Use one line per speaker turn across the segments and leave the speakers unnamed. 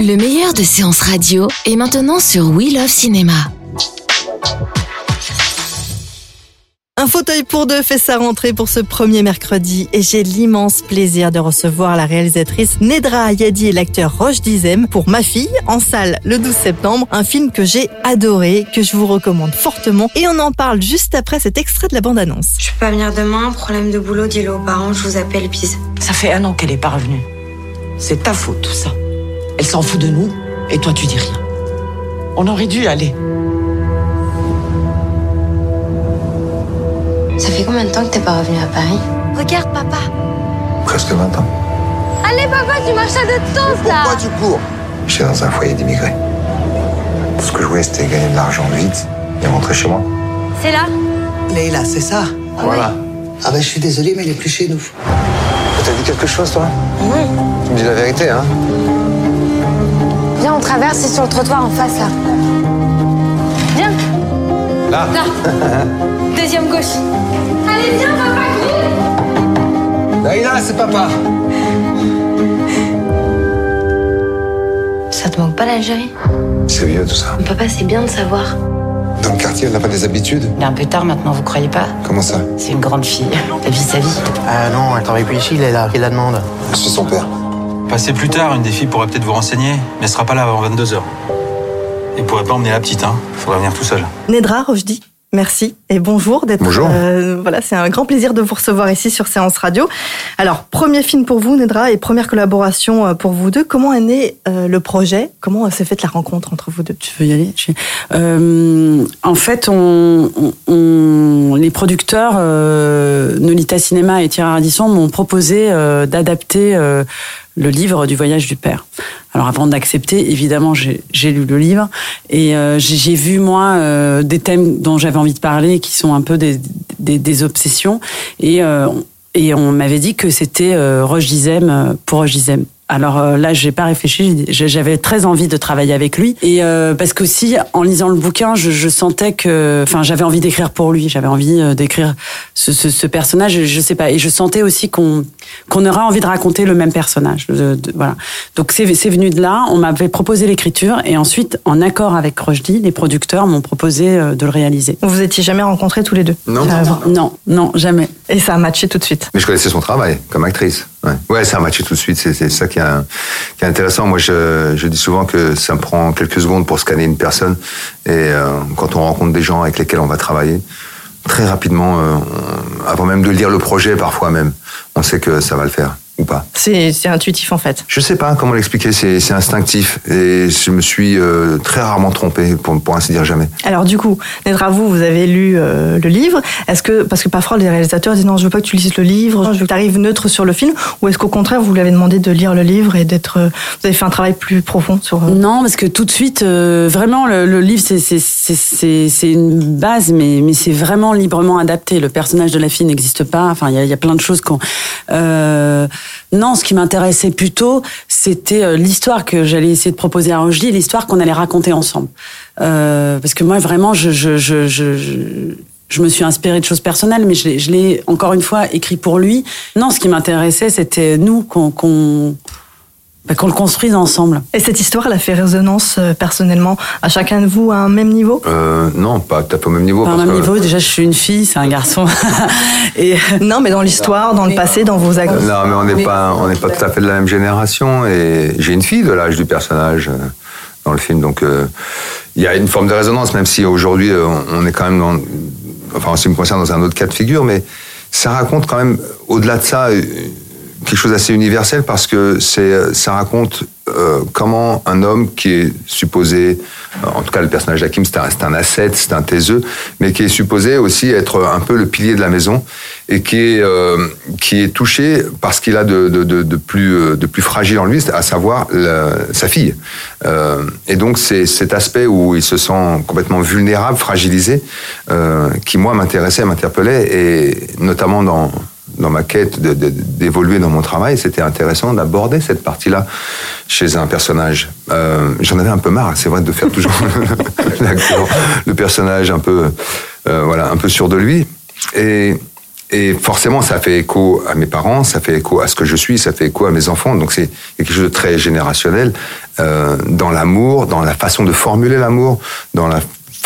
Le meilleur de séances radio est maintenant sur We Love Cinéma.
Un fauteuil pour deux fait sa rentrée pour ce premier mercredi et j'ai l'immense plaisir de recevoir la réalisatrice Nedra Ayadi et l'acteur Roche Dizem pour Ma fille en salle le 12 septembre, un film que j'ai adoré, que je vous recommande fortement et on en parle juste après cet extrait de la bande-annonce.
Je peux pas venir demain, problème de boulot, dis-le aux parents, je vous appelle, bise.
Ça fait un an qu'elle est pas revenue. C'est ta faute, tout ça. Elle s'en fout de nous, et toi, tu dis rien. On aurait dû y aller.
Ça fait combien de temps que t'es pas revenu à Paris
Regarde, papa.
Presque 20 ans.
Allez, papa, tu marches à deux temps, là.
Pourquoi tu cours J'étais dans un foyer d'immigrés. Tout ce que je voulais, c'était gagner de l'argent vite et rentrer chez moi.
C'est là
Leïla, c'est ça
voilà.
Ah bah je suis désolé, mais elle est plus chez nous.
T'as dit quelque chose, toi Tu me dis la vérité, hein
on traverse, c'est sur le trottoir en face, là.
Viens,
Là
là. Deuxième gauche. Allez, viens, papa,
Laïla, c'est papa
Ça te manque pas l'Algérie?
C'est vieux, tout ça.
Papa, c'est bien de savoir.
Dans le quartier, elle n'a pas des habitudes?
Il est un peu tard maintenant, vous croyez pas?
Comment ça?
C'est une grande fille. Elle vit sa vie.
Ah non, elle travaille plus ici, il est là. Il la demande?
Je suis son père.
Passez plus tard, une des filles pourrait peut-être vous renseigner, mais elle sera pas là avant 22h. Et pourrait pas emmener la petite, hein. Faudra venir tout seul.
Nedra Rochdi, merci et bonjour d'être.
Bonjour.
euh, voilà, c'est un grand plaisir de vous recevoir ici sur Séance Radio. Alors, premier film pour vous, Nedra, et première collaboration euh, pour vous deux. Comment est né euh, le projet? Comment s'est faite la rencontre entre vous deux?
Tu veux y aller? Euh, En fait, on, on- on- les producteurs euh, Nolita Cinéma et Thierry Ardisson m'ont proposé euh, d'adapter euh, le livre du voyage du père. Alors avant d'accepter, évidemment, j'ai lu le livre et euh, j'ai vu moi euh, des thèmes dont j'avais envie de parler qui sont un peu des, des, des obsessions et euh, et on m'avait dit que c'était euh, Roche euh, pour Roche. Alors euh, là, j'ai pas réfléchi. J'avais très envie de travailler avec lui et euh, parce qu'aussi en lisant le bouquin, je, je sentais que, enfin, j'avais envie d'écrire pour lui. J'avais envie euh, d'écrire ce, ce, ce personnage. Je, sais pas. Et je sentais aussi qu'on qu'on aurait envie de raconter le même personnage. de- de- voilà. Donc c'est c'est venu de là. On m'avait proposé l'écriture et ensuite, en accord avec Rochdy, les producteurs m'ont proposé euh, de le réaliser.
Vous étiez jamais rencontrés tous les deux?
Non.
Euh,
Non, non, jamais.
Et ça a matché tout de suite.
Mais je connaissais son travail comme actrice. Ouais, ouais ça a matché tout de suite. C'est ça qui est, qui est intéressant. Moi, je, je dis souvent que ça me prend quelques secondes pour scanner une personne. Et euh, quand on rencontre des gens avec lesquels on va travailler, très rapidement, euh, avant même de lire le projet, parfois même, on sait que ça va le faire ou pas.
C'est intuitif en fait.
Je sais pas comment l'expliquer. C'est instinctif. Et je me suis euh, très rarement trompé, pour, pour ainsi dire jamais.
Alors du coup, Nedra, vous, vous avez lu euh, le livre. Est-ce que, parce que parfois les réalisateurs disent non, je veux pas que tu lises le livre, je veux que tu arrives neutre sur le film, ou est-ce qu'au contraire, vous lui avez demandé de lire le livre et d'être, euh, vous avez fait un travail plus profond sur... euh,
Non, parce que tout de suite, euh, vraiment, le, le livre, c'est- une base, mais, mais c'est vraiment librement adapté. Le personnage de la fille n'existe pas. Enfin, il y y a plein de choses qu'on... Non, ce qui m'intéressait plutôt, c'était euh, l'histoire que j'allais essayer de proposer à Rochdy, l'histoire qu'on allait raconter ensemble. Euh, parce que moi, vraiment, je... je, je, je, je me suis inspirée de choses personnelles, mais je l'ai- encore une fois écrit pour lui. Non, ce qui m'intéressait, c'était nous qu'on bah, qu'on le construise ensemble.
Et cette histoire, elle a fait résonance euh, personnellement à chacun de vous à un même niveau?
Euh, non, pas tout à au même niveau.
Pas au
parce
même
que-
niveau, déjà je suis une fille, c'est un garçon. et
Non, mais dans l'histoire, dans le passé, dans vos actes.
Euh, Non, mais on n'est pas, on n'est pas tout à fait de la même génération. Et j'ai une fille de l'âge du personnage euh, dans le film, donc euh, il y a une forme de résonance, même si aujourd'hui euh, on on est quand même dans, enfin en ce qui me concerne, dans un autre cas de figure, mais ça raconte quand même, au-delà de ça, euh, quelque chose d'assez universel parce que c'est, euh, ça raconte euh, comment un homme qui est supposé, euh, en tout cas le personnage d'Hakim, c'est un, un ascète, c'est un taiseux, mais qui est supposé aussi être un peu le pilier de la maison et qui est, qui est touché par ce qu'il a de, de, de, plus, de plus fragile en lui, à savoir sa fille. Et donc c'est cet aspect où il se sent complètement vulnérable, fragilisé, qui moi m'intéressait, m'interpellait, et notamment dans dans ma quête d'évoluer dans mon travail, c'était intéressant d'aborder cette partie-là chez un personnage. Euh, J'en avais un peu marre, c'est vrai, de faire toujours le personnage un peu, euh, voilà, un peu sûr de lui. Et, et forcément, ça fait écho à mes parents, ça fait écho à ce que je suis, ça fait écho à mes enfants. Donc c'est quelque chose de très générationnel euh, dans l'amour, dans la façon de formuler l'amour, dans la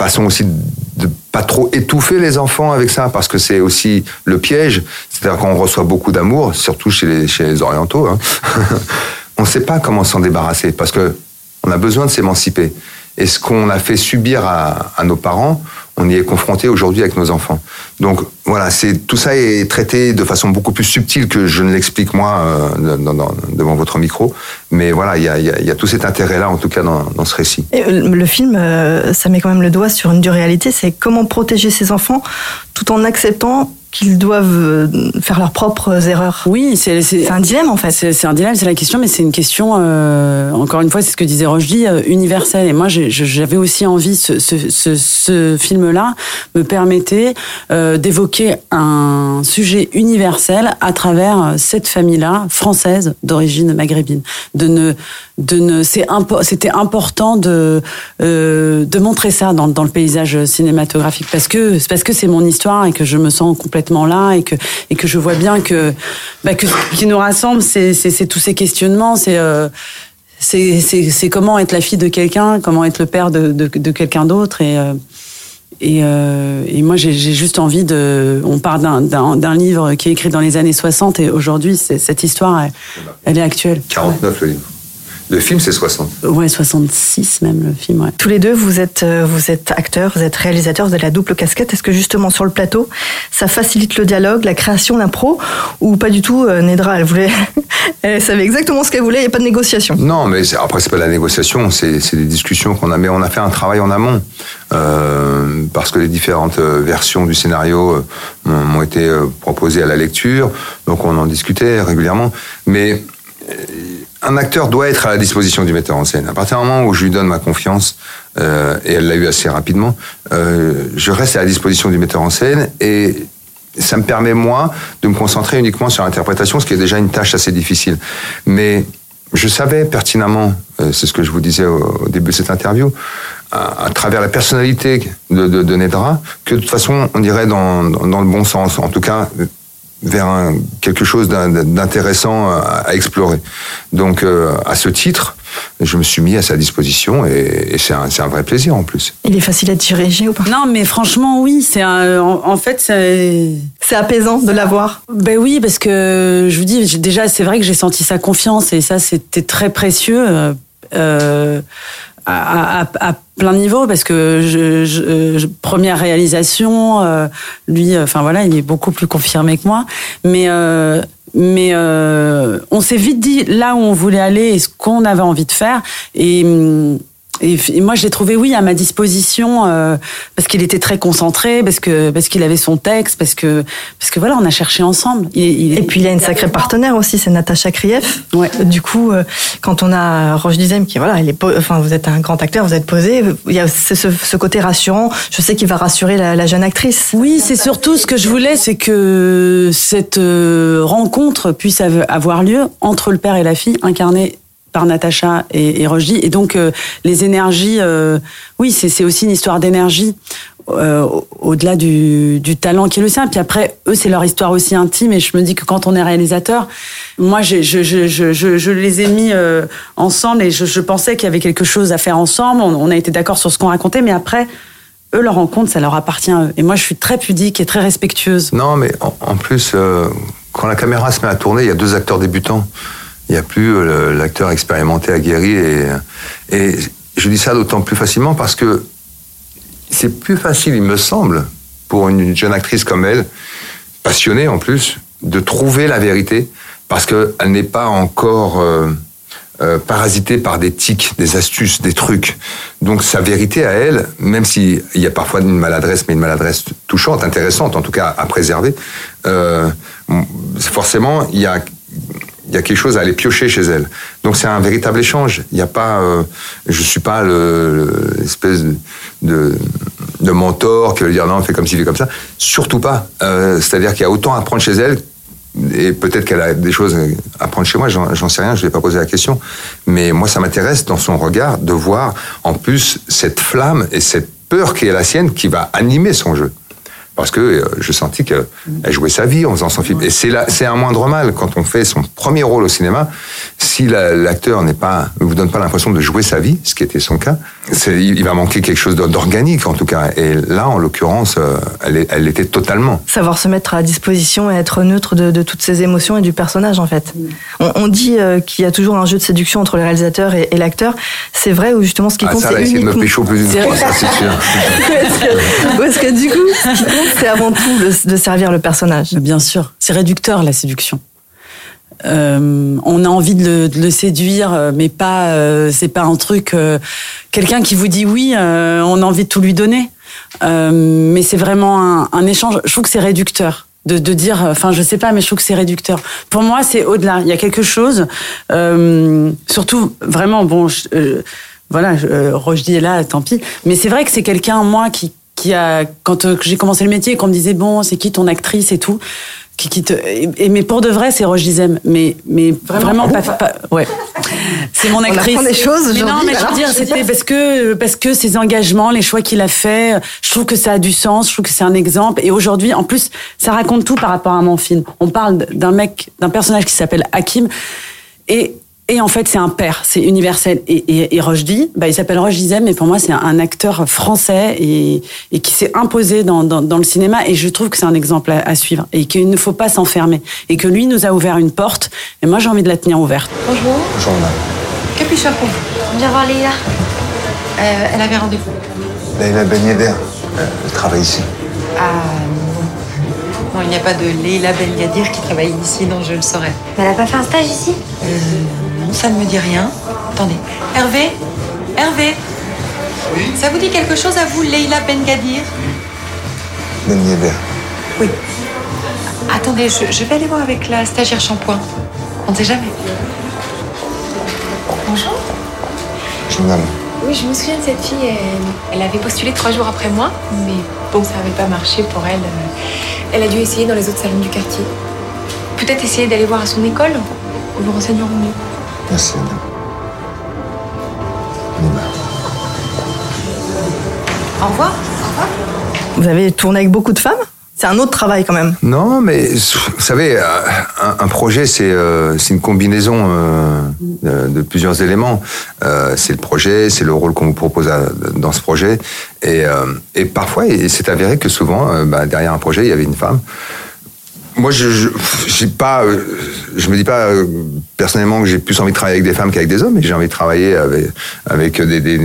façon aussi de pas trop étouffer les enfants avec ça, parce que c'est aussi le piège. C'est-à-dire qu'on reçoit beaucoup d'amour, surtout chez les, chez les orientaux. hein. on ne sait pas comment s'en débarrasser, parce que on a besoin de s'émanciper. Et ce qu'on a fait subir à, nos parents, on y est confronté aujourd'hui avec nos enfants. Donc voilà, c'est tout ça est traité de façon beaucoup plus subtile que je ne l'explique moi euh, devant votre micro. Mais voilà, il y a, tout cet intérêt-là, en tout cas, dans, dans ce récit.
Et euh, le film, euh, ça met quand même le doigt sur une dure réalité, c'est comment protéger ses enfants tout en acceptant qu'ils doivent euh, faire leurs propres erreurs.
Oui, c'est
un dilemme en fait.
C'est un dilemme, c'est la question, mais c'est une question, euh, encore une fois, c'est ce que disait Rochdy, euh, universelle. Et moi, j'avais aussi envie, ce, ce, ce, ce film-là me permettait euh, d'évoquer un sujet universel à travers cette famille-là, française, d'origine maghrébine. De ne, de ne, impo- c'était important de, de montrer ça dans, dans le paysage cinématographique parce que c'est parce que c'est mon histoire et que je me sens complètement là et que et que je vois bien que bah, que ce qui nous rassemble c'est tous ces questionnements c'est euh, c'est comment être la fille de quelqu'un comment être le père de de, de quelqu'un d'autre et euh, et, euh, et moi, j'ai juste envie de. On part d'un- livre qui est écrit dans les années 60 et aujourd'hui, cette histoire, elle, elle est actuelle.
49 le livre. Le film, c'est 60.
Ouais, 66 même le film. Ouais.
Tous les deux, vous êtes, euh, vous êtes acteurs, vous êtes réalisateurs, vous avez la double casquette. Est-ce que justement sur le plateau, ça facilite le dialogue, la création, l'impro, ou pas du tout euh, Nedra, elle voulait, elle savait exactement ce qu'elle voulait, il n'y a pas de négociation?
Non, mais après, c'est pas la négociation, c'est des discussions qu'on a. Mais on a fait un travail en amont. Euh, parce que les différentes euh, versions du scénario m'ont été proposées à la lecture. Donc on en discutait régulièrement. Mais euh, un acteur doit être à la disposition du metteur en scène. À partir du moment où je lui donne ma confiance, euh, et elle l'a eu assez rapidement, euh, je reste à la disposition du metteur en scène et ça me permet, moi, de me concentrer uniquement sur l'interprétation, ce qui est déjà une tâche assez difficile. Mais je savais pertinemment, euh, c'est ce que je vous disais au, au début de cette interview, à, à travers la personnalité de, de, de Nedra, que de toute façon, on irait dans, dans, dans le bon sens, en tout cas vers un- quelque chose d'in- d'intéressant à, à explorer. Donc, euh, à ce titre, je me suis mis à sa disposition et, et c'est un, c'est un vrai plaisir en plus.
Il est facile à diriger ou pas?
Non, mais franchement, oui. C'est en, en fait, c'est.
Apaisant de l'avoir.
Ben oui, parce que je vous dis, déjà, c'est vrai que j'ai senti sa confiance et ça, c'était très précieux. euh, à, à- à plein niveau parce que je, je- première réalisation euh, lui euh, enfin voilà il est beaucoup plus confirmé que moi. Mais euh, mais euh, on s'est vite dit là où on voulait aller et ce qu'on avait envie de faire. Et hum, et, moi, je l'ai trouvé, oui, à ma disposition, euh, parce qu'il était très concentré, parce que parce qu'il avait son texte, parce que parce que voilà, on a cherché ensemble. Il, il-
Et puis il a une sacrée partenaire aussi, c'est Natacha Krief.
Ouais.
Du coup, euh, quand on a Roche Dizem qui voilà, il est, enfin vous êtes un grand acteur, vous êtes posé, il y a ce, ce- côté rassurant. Je sais qu'il va rassurer la, la jeune actrice.
Oui, c'est surtout ce que je voulais, c'est que cette euh, rencontre puisse av- avoir lieu entre le père et la fille, incarnée par Natacha et, et Rochdy. Et donc, euh, les énergies, euh, oui, c'est aussi une histoire d'énergie. euh, au- au-delà du, talent qui est le sien. Puis après, eux, c'est leur histoire aussi intime. Et je me dis que quand on est réalisateur, moi, je, les ai mis ensemble et je, pensais qu'il y avait quelque chose à faire ensemble. On, a été d'accord sur ce qu'on racontait, mais après, eux, leur rencontre, ça leur appartient à eux. Et moi, je suis très pudique et très respectueuse.
Non, mais en, plus, quand la caméra se met à tourner, il y a deux acteurs débutants. Il n'y a plus euh, l'acteur expérimenté, aguerri. Et, et je dis ça d'autant plus facilement parce que c'est plus facile, il me semble, pour une jeune actrice comme elle, passionnée en plus, de trouver la vérité parce qu'elle n'est pas encore euh, euh, parasitée par des tics, des astuces, des trucs. Donc sa vérité à elle, même s'il y a parfois une maladresse, mais une maladresse touchante, intéressante, en tout cas à préserver, euh, forcément il y a il y a quelque chose à aller piocher chez elle. Donc c'est un véritable échange. Il n'y a pas, euh, je suis pas l'espèce le, de, mentor qui veut dire non, fais comme ci, fais comme ça. Surtout pas. Euh, C'est-à-dire qu'il y a autant à apprendre chez elle et peut-être qu'elle a des choses à apprendre chez moi, j'en sais rien, je ne vais pas poser la question. Mais moi, ça m'intéresse dans son regard de voir en plus cette flamme et cette peur qui est la sienne qui va animer son jeu parce que euh, je sentis qu'elle jouait sa vie en faisant son film. Et c'est un moindre mal quand on fait son premier rôle au cinéma. Si l'acteur n'est pas, ne vous donne pas l'impression de jouer sa vie, ce qui était son cas, il va manquer quelque chose d'organique en tout cas. Et là, en l'occurrence, euh, elle, elle l'était totalement.
Savoir se mettre à disposition et être neutre de, toutes ses émotions et du personnage en fait. On, dit euh, qu'il y a toujours un jeu de séduction entre le réalisateur et, l'acteur. C'est vrai ou justement ce qui
ah,
compte
c'est uniquement... de me pécho plus d'une fois, ça c'est sûr.
Parce que du coup, c'est avant tout de servir le personnage.
Bien sûr, c'est réducteur la séduction. Euh, on a envie de le, séduire, euh, mais pas, euh, c'est pas un truc. Quelqu'un qui vous dit oui, on a envie de tout lui donner, mais c'est vraiment un, échange. Je trouve que c'est réducteur. De, dire, enfin, je sais pas, mais je trouve que c'est réducteur. Pour moi, c'est au-delà. Il y a quelque chose, surtout vraiment, bon, voilà, Roche dit est là, tant pis. Mais c'est vrai que c'est quelqu'un, moi, qui, qui a, quand j'ai commencé le métier, qu'on me disait bon, c'est qui ton actrice et tout, qui, te, et, mais pour de vrai, c'est Roche Dizem. Mais, mais vraiment, pas, pas, ouais. C'est mon actrice.
On des choses
mais non, mais je veux dire, c'était parce que, parce que ses engagements, les choix qu'il a fait, je trouve que ça a du sens, je trouve que c'est un exemple. Et aujourd'hui, en plus, ça raconte tout par rapport à mon film. On parle d'un mec, d'un personnage qui s'appelle Hakim. Et et en fait, c'est un père, c'est universel. Et, et, et Rochdy, bah, il s'appelle Roche Dizem, mais pour moi, c'est un acteur français et, et qui s'est imposé dans, dans, dans, le cinéma. Et je trouve que c'est un exemple à, suivre et qu'il ne faut pas s'enfermer. Et que lui nous a ouvert une porte. Et moi, j'ai envie de la tenir ouverte.
Bonjour.
Bonjour, madame.
Que puis-je faire pour vous Viens voir Leïla. Euh, elle avait rendez-vous.
Leïla Ben Yedder, elle travaille ici.
Ah, non. Non, il n'y a pas de Leïla Ben Yadir qui travaille ici, non, je le saurais.
Mais elle n'a pas fait un stage ici?
Euh, ça ne me dit rien. Attendez. Hervé Hervé Oui Ça vous dit quelque chose à vous, Leila Bengadir?
Ben
Oui. Attendez, je, vais aller voir avec la stagiaire shampoing. On ne sait jamais.
Bonjour.
Bonjour, madame.
Oui, je me souviens de cette fille. Elle, avait postulé trois jours après moi, mais bon, ça n'avait pas marché pour elle. Elle a dû essayer dans les autres salons du quartier. Peut-être essayer d'aller voir à son école. Nous vous renseignerons mieux.
Merci, madame.
Au revoir. Au revoir.
Vous avez tourné avec beaucoup de femmes? C'est un autre travail quand même.
Non, mais vous savez, euh, un, projet, c'est euh, une combinaison euh, de, plusieurs éléments. c'est le projet, c'est le rôle qu'on vous propose dans ce projet. Et, et parfois, il s'est avéré que souvent, bah, derrière un projet, il y avait une femme moi, je, je pas, euh, je me dis pas euh, personnellement que j'ai plus envie de travailler avec des femmes qu'avec des hommes, mais j'ai envie de travailler avec, avec des, des,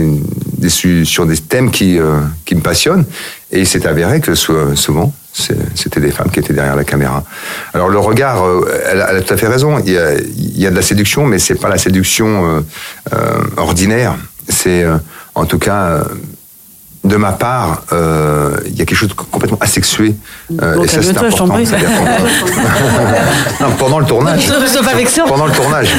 des, sur des thèmes qui, euh, qui me passionnent. Et il s'est avéré que souvent, c'était des femmes qui étaient derrière la caméra. Alors le regard, elle, a, tout à fait raison. Il y a, il y a de la séduction, mais c'est pas la séduction ordinaire. C'est en tout cas de ma part, euh, il y a quelque chose de complètement asexué.
Euh, et ça, c'est important.
non, pendant le tournage. pendant le tournage.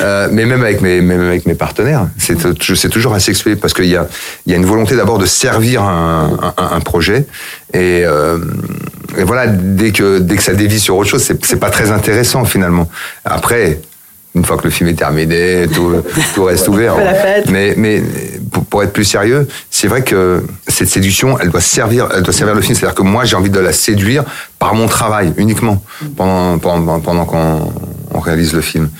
Euh, mais même avec mes, même avec mes partenaires, c'est toujours asexué parce qu'il y a, il y a une volonté d'abord de servir un, un, un projet et, euh, et, voilà, dès que, dès que ça dévie sur autre chose, c'est pas très intéressant finalement. Après, une fois que le film est terminé, tout, tout reste ouvert. Mais, mais pour, être plus sérieux, c'est vrai que cette séduction, elle doit servir, elle doit servir le film. C'est-à-dire que moi, j'ai envie de la séduire par mon travail uniquement pendant, pendant, pendant qu'on on réalise le film.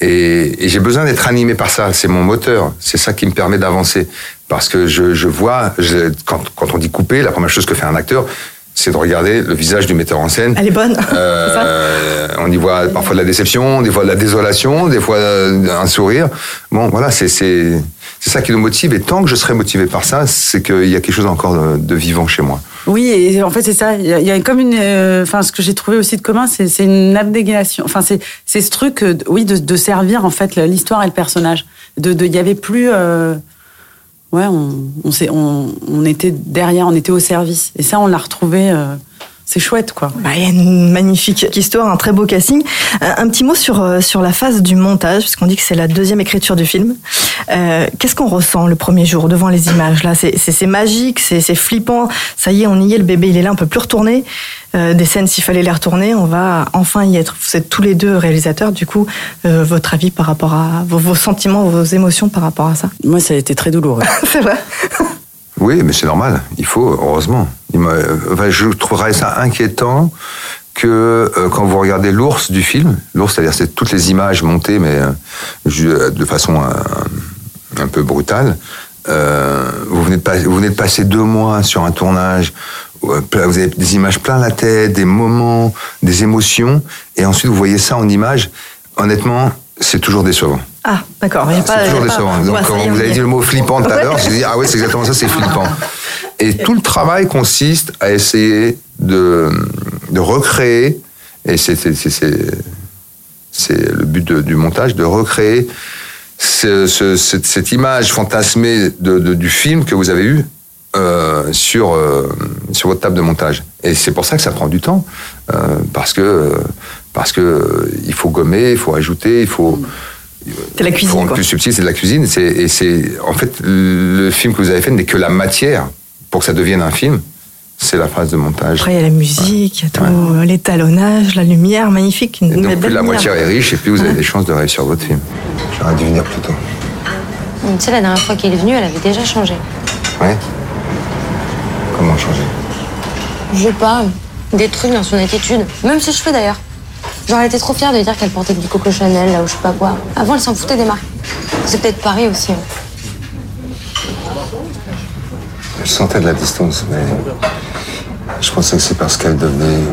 Et, et j'ai besoin d'être animé par ça. C'est mon moteur. C'est ça qui me permet d'avancer. Parce que je, je vois, je, quand, quand on dit couper, la première chose que fait un acteur, c'est de regarder le visage du metteur en scène.
Elle est bonne.
Euh, on y voit parfois de la déception, des fois de la désolation, des fois un sourire. Bon, voilà, c'est c'est ça qui nous motive. Et tant que je serai motivé par ça, c'est qu'il y a quelque chose encore de, vivant chez moi.
Oui, et en fait, c'est ça. Il y, a- il y a comme une. euh, Enfin, ce que j'ai trouvé aussi de commun, c'est une abnégation. Enfin, c'est ce truc, euh, oui, de, de servir, en fait, l'histoire et le personnage. De, de- il y avait plus. Ouais, on, on était derrière, on était au service. Et ça, on l'a retrouvé. euh, c'est chouette, quoi.
Bah, Il y a une magnifique histoire, un très beau casting. Un, un petit mot sur, euh, sur la phase du montage, parce qu'on dit que c'est la deuxième écriture du film. Euh, Qu'est-ce qu'on ressent le premier jour devant les images là? C'est magique, c'est c'est flippant. Ça y est, on y est, le bébé il est là, on peut plus retourner. Euh, des scènes, s'il fallait les retourner, on va enfin y être. Vous êtes tous les deux réalisateurs, du coup, euh, votre avis par rapport à vos, vos sentiments, vos émotions par rapport à ça?
Moi, ça a été très douloureux.
C'est vrai.
Oui, mais c'est normal. Il faut, heureusement. Je trouverais ça inquiétant que euh, quand vous regardez l'ours du film, l'ours, c'est-à-dire c'est toutes les images montées, mais euh, euh, de façon euh, un peu brutale. vous, venez de pas- passer deux mois sur un tournage. Vous avez des images plein la tête, des moments, des émotions, et ensuite vous voyez ça en images. Honnêtement, c'est toujours décevant.
Ah, d'accord. il y a pas-
C'est toujours
pas-
décevant. Donc, quand vous avez dit le mot flippant tout à l'heure, j'ai dit, ah ouais, c'est exactement ça, c'est flippant. Et tout le travail consiste à essayer de, de recréer, et c'est le but de- du montage, de recréer ce- ce- cette, cette image fantasmée de- de- du film que vous avez eu euh, sur, euh, sur votre table de montage. Et c'est pour ça que ça prend du temps, euh, parce que parce que euh, il faut gommer, il faut ajouter, il faut
C'est la cuisine,
pour rendre
quoi.
plus subtil, c'est de la cuisine. C'est, et c'est, en fait, le film que vous avez fait n'est que la matière pour que ça devienne un film. C'est la phase de montage.
Après, il y a la musique, il y a tout, l'étalonnage, la lumière, magnifique. Une
Et donc, plus la moitié est riche, et plus vous avez des chances de réussir votre film. J'aurais dû venir plus tôt.
Tu sais, la dernière fois qu'elle est venue, elle avait déjà changé.
Ouais Comment changer?
Je sais pas, des trucs dans son attitude. Même si je fais d'ailleurs. Genre, elle était trop fière de dire qu'elle portait du Coco Chanel, là, ou je sais pas quoi. Avant, elle s'en foutait des marques. C'est peut-être Paris aussi. hein.
Je sentais de la distance, mais je pensais que c'est parce qu'elle devenait.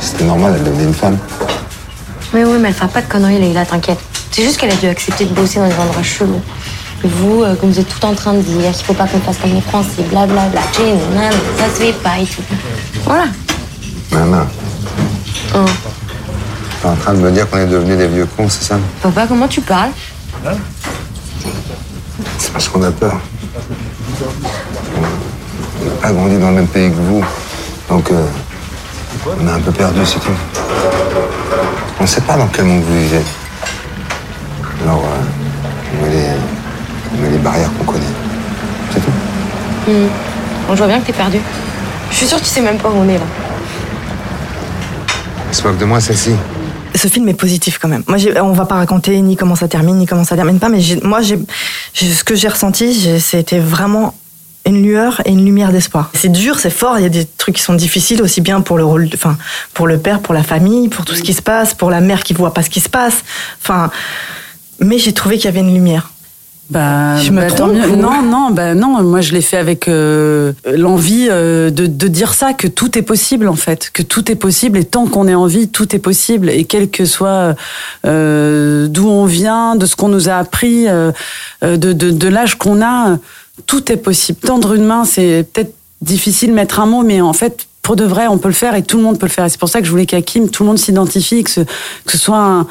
C'était normal, elle devenait une femme.
Oui, oui, mais elle fera pas de conneries, Leïla, t'inquiète. C'est juste qu'elle a dû accepter de bosser dans des endroits chelous. Et vous, euh, comme vous êtes tout en train de dire qu'il faut pas qu'on fasse comme les Français, blablabla, tchin, nan, ça se fait pas et tout. Voilà.
Nana,
Hein.
t'es en train de me dire qu'on est devenus des vieux cons, c'est ça
Papa, comment tu parles
C'est parce qu'on a peur. On n'a pas grandi dans le même pays que vous. Donc, euh, on a un peu perdu, c'est tout. On ne sait pas dans quel monde vous vivez. Alors, euh, on, met les, on met les barrières qu'on connaît. C'est tout.
Bon, je vois bien que t'es perdu. Je suis sûre que tu sais même pas où on est là.
Se de moi, celle-ci.
Ce film est positif quand même. Moi, on va pas raconter ni comment ça termine, ni comment ça termine pas, mais moi, ce que j'ai ressenti, c'était vraiment une lueur et une lumière d'espoir. C'est dur, c'est fort, il y a des trucs qui sont difficiles aussi bien pour le rôle, enfin, pour le père, pour la famille, pour tout ce qui se passe, pour la mère qui voit pas ce qui se passe. Enfin, mais j'ai trouvé qu'il y avait une lumière.
Bah,
Je me
bah, tant
trompe
mieux.
ou-
Non, non, bah non. Moi, je l'ai fait avec euh, l'envie euh, de, de dire ça, que tout est possible en fait, que tout est possible et tant qu'on est en vie, tout est possible et quel que soit euh, d'où on vient, de ce qu'on nous a appris, de, de, de l'âge qu'on a, tout est possible. Tendre une main, c'est peut-être difficile de mettre un mot, mais en fait. Pour de vrai, on peut le faire et tout le monde peut le faire. Et c'est pour ça que je voulais qu'Hakim, tout le monde s'identifie, que ce, que ce soit un,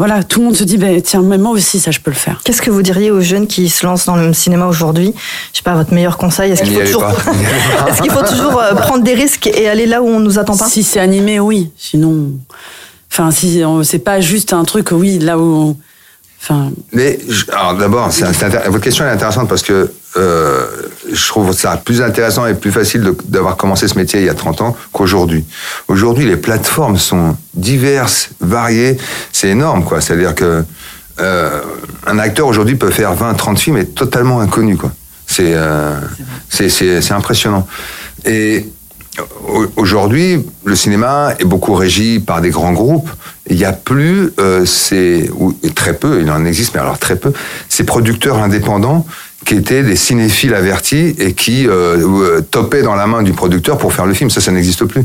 voilà, tout le monde se dit, ben tiens, mais moi aussi, ça, je peux le faire.
Qu'est-ce que vous diriez aux jeunes qui se lancent dans le cinéma aujourd'hui? Je sais pas, votre meilleur conseil Est-ce qu'il faut toujours, qu'il faut toujours euh, prendre des risques et aller là où on nous attend pas?
Si c'est animé, oui. Sinon, enfin, si on- c'est pas juste un truc, oui, là où, on- enfin,
Mais alors d'abord, votre question est intéressante parce que euh, je trouve ça plus intéressant et plus facile d'avoir commencé ce métier il y a 30 ans qu'aujourd'hui. Aujourd'hui, les plateformes sont diverses, variées, c'est énorme, quoi. C'est-à-dire que euh, un acteur aujourd'hui peut faire 20, 30 films et totalement inconnu, quoi. C'est euh, impressionnant. Et aujourd'hui, le cinéma est beaucoup régi par des grands groupes. Il n'y a plus, euh, ces, ou très peu, il en existe, mais alors très peu, ces producteurs indépendants qui étaient des cinéphiles avertis et qui euh, euh, topaient dans la main du producteur pour faire le film. Ça, ça n'existe plus.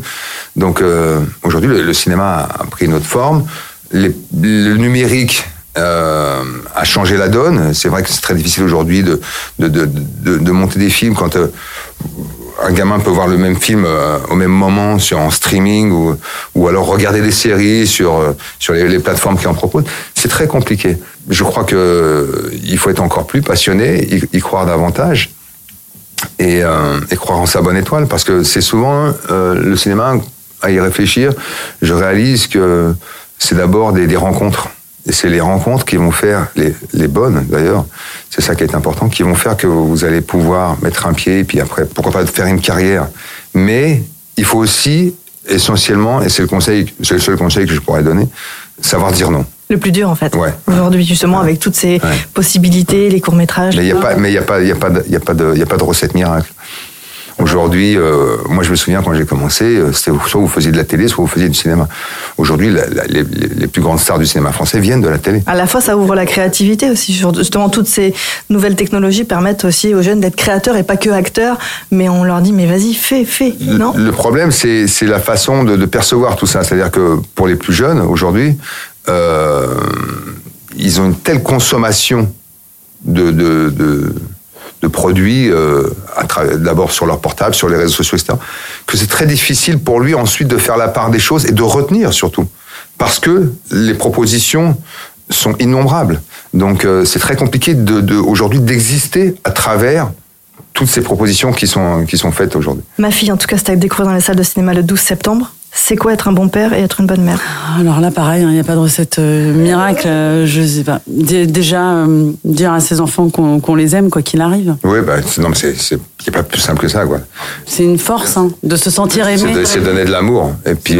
Donc euh, aujourd'hui, le, cinéma a pris une autre forme. Le numérique euh, a changé la donne. C'est vrai que c'est très difficile aujourd'hui de de, de, de, de, monter des films quand euh, un gamin peut voir le même film euh, au même moment sur en streaming ou, ou alors regarder des séries sur euh, sur les, plateformes qui en proposent. C'est très compliqué. Je crois que euh, il faut être encore plus passionné, y, y croire davantage et, et, croire en sa bonne étoile parce que c'est souvent le cinéma à y réfléchir. Je réalise que c'est d'abord des, des rencontres et c'est les rencontres qui vont faire, les, les bonnes d'ailleurs, c'est ça qui est important, qui vont faire que vous allez pouvoir mettre un pied et puis après, pourquoi pas faire une carrière. Mais il faut aussi, essentiellement, et c'est le conseil, c'est le seul conseil que je pourrais donner, savoir dire non.
Le plus dur en fait.
Ouais.
Aujourd'hui justement avec toutes ces ouais. possibilités, les courts métrages.
Mais il n'y a pas, mais il y a pas, il y a pas, il y a pas de, il y a pas de recette miracle. Aujourd'hui, euh, moi je me souviens quand j'ai commencé, euh, c'était soit vous faisiez de la télé, soit vous faisiez du cinéma. Aujourd'hui, les, les, plus grandes stars du cinéma français viennent de la télé.
À la fois, ça ouvre la créativité aussi. Justement, toutes ces nouvelles technologies permettent aussi aux jeunes d'être créateurs et pas que acteurs. Mais on leur dit, mais vas-y, fais, fais, non?
Le problème, c'est la façon de, de, percevoir tout ça. C'est-à-dire que pour les plus jeunes, aujourd'hui, euh, ils ont une telle consommation de, de, de de produits euh, d'abord sur leur portable, sur les réseaux sociaux, etc. Que c'est très difficile pour lui ensuite de faire la part des choses et de retenir surtout, parce que les propositions sont innombrables. Donc euh, c'est très compliqué de, aujourd'hui d'exister à travers toutes ces propositions qui sont qui sont faites aujourd'hui.
Ma fille, en tout cas, c'est à découvrir dans les salles de cinéma le 12 septembre. C'est quoi être un bon père et être une bonne mère
Alors là, pareil, il hein, n'y a pas de recette euh, miracle. Euh, je sais pas. D déjà, euh, dire à ses enfants qu'on qu les aime, quoi qu'il arrive.
Oui, bah, non, mais c'est pas plus simple que ça, quoi.
C'est une force, hein, de se sentir aimé.
C'est de, donner de l'amour. Et puis.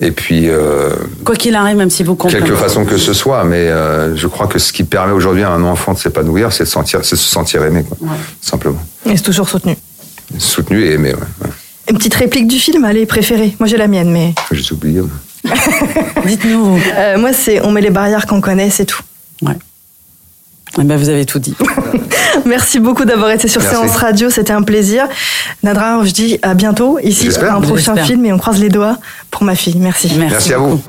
Et puis. Euh,
quoi qu'il arrive, même si vous comprenez.
Quelque façon que ce soit, mais euh, je crois que ce qui permet aujourd'hui à un enfant de s'épanouir, c'est de, sentir, de se sentir aimé, quoi. Ouais. Simplement.
Et c'est toujours soutenu.
Soutenu et aimé, ouais. ouais.
Une petite réplique du film, allez, préférée. Moi, j'ai la mienne, mais.
J'ai oublié.
Dites-nous.
Euh, moi, c'est on met les barrières qu'on connaît, c'est tout.
Ouais. Eh ben, vous avez tout dit.
Merci beaucoup d'avoir été sur
Merci.
Séance Radio, c'était un plaisir. Nadra, je dis à bientôt ici pour un prochain film et on croise les doigts pour ma fille. Merci.
Merci,
Merci à vous.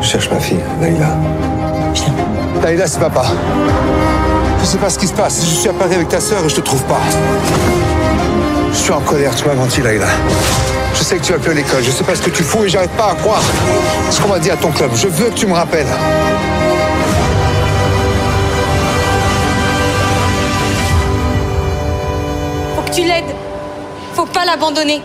Je cherche ma fille, Naïla.
Viens.
Naïla, c'est papa. Je sais pas ce qui se passe. Je suis à Paris avec ta sœur et je te trouve pas. Je suis en colère, tu m'as menti, Laïla. Je sais que tu vas plus à l'école, je sais pas ce que tu fous et j'arrête pas à croire ce qu'on m'a dit à ton club. Je veux que tu me rappelles.
Faut que tu l'aides. Faut pas l'abandonner.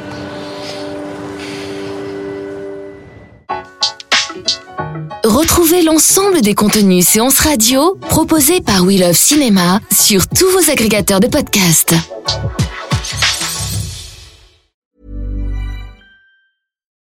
Retrouvez l'ensemble des contenus séances radio proposés par We Love Cinéma sur tous vos agrégateurs de podcasts.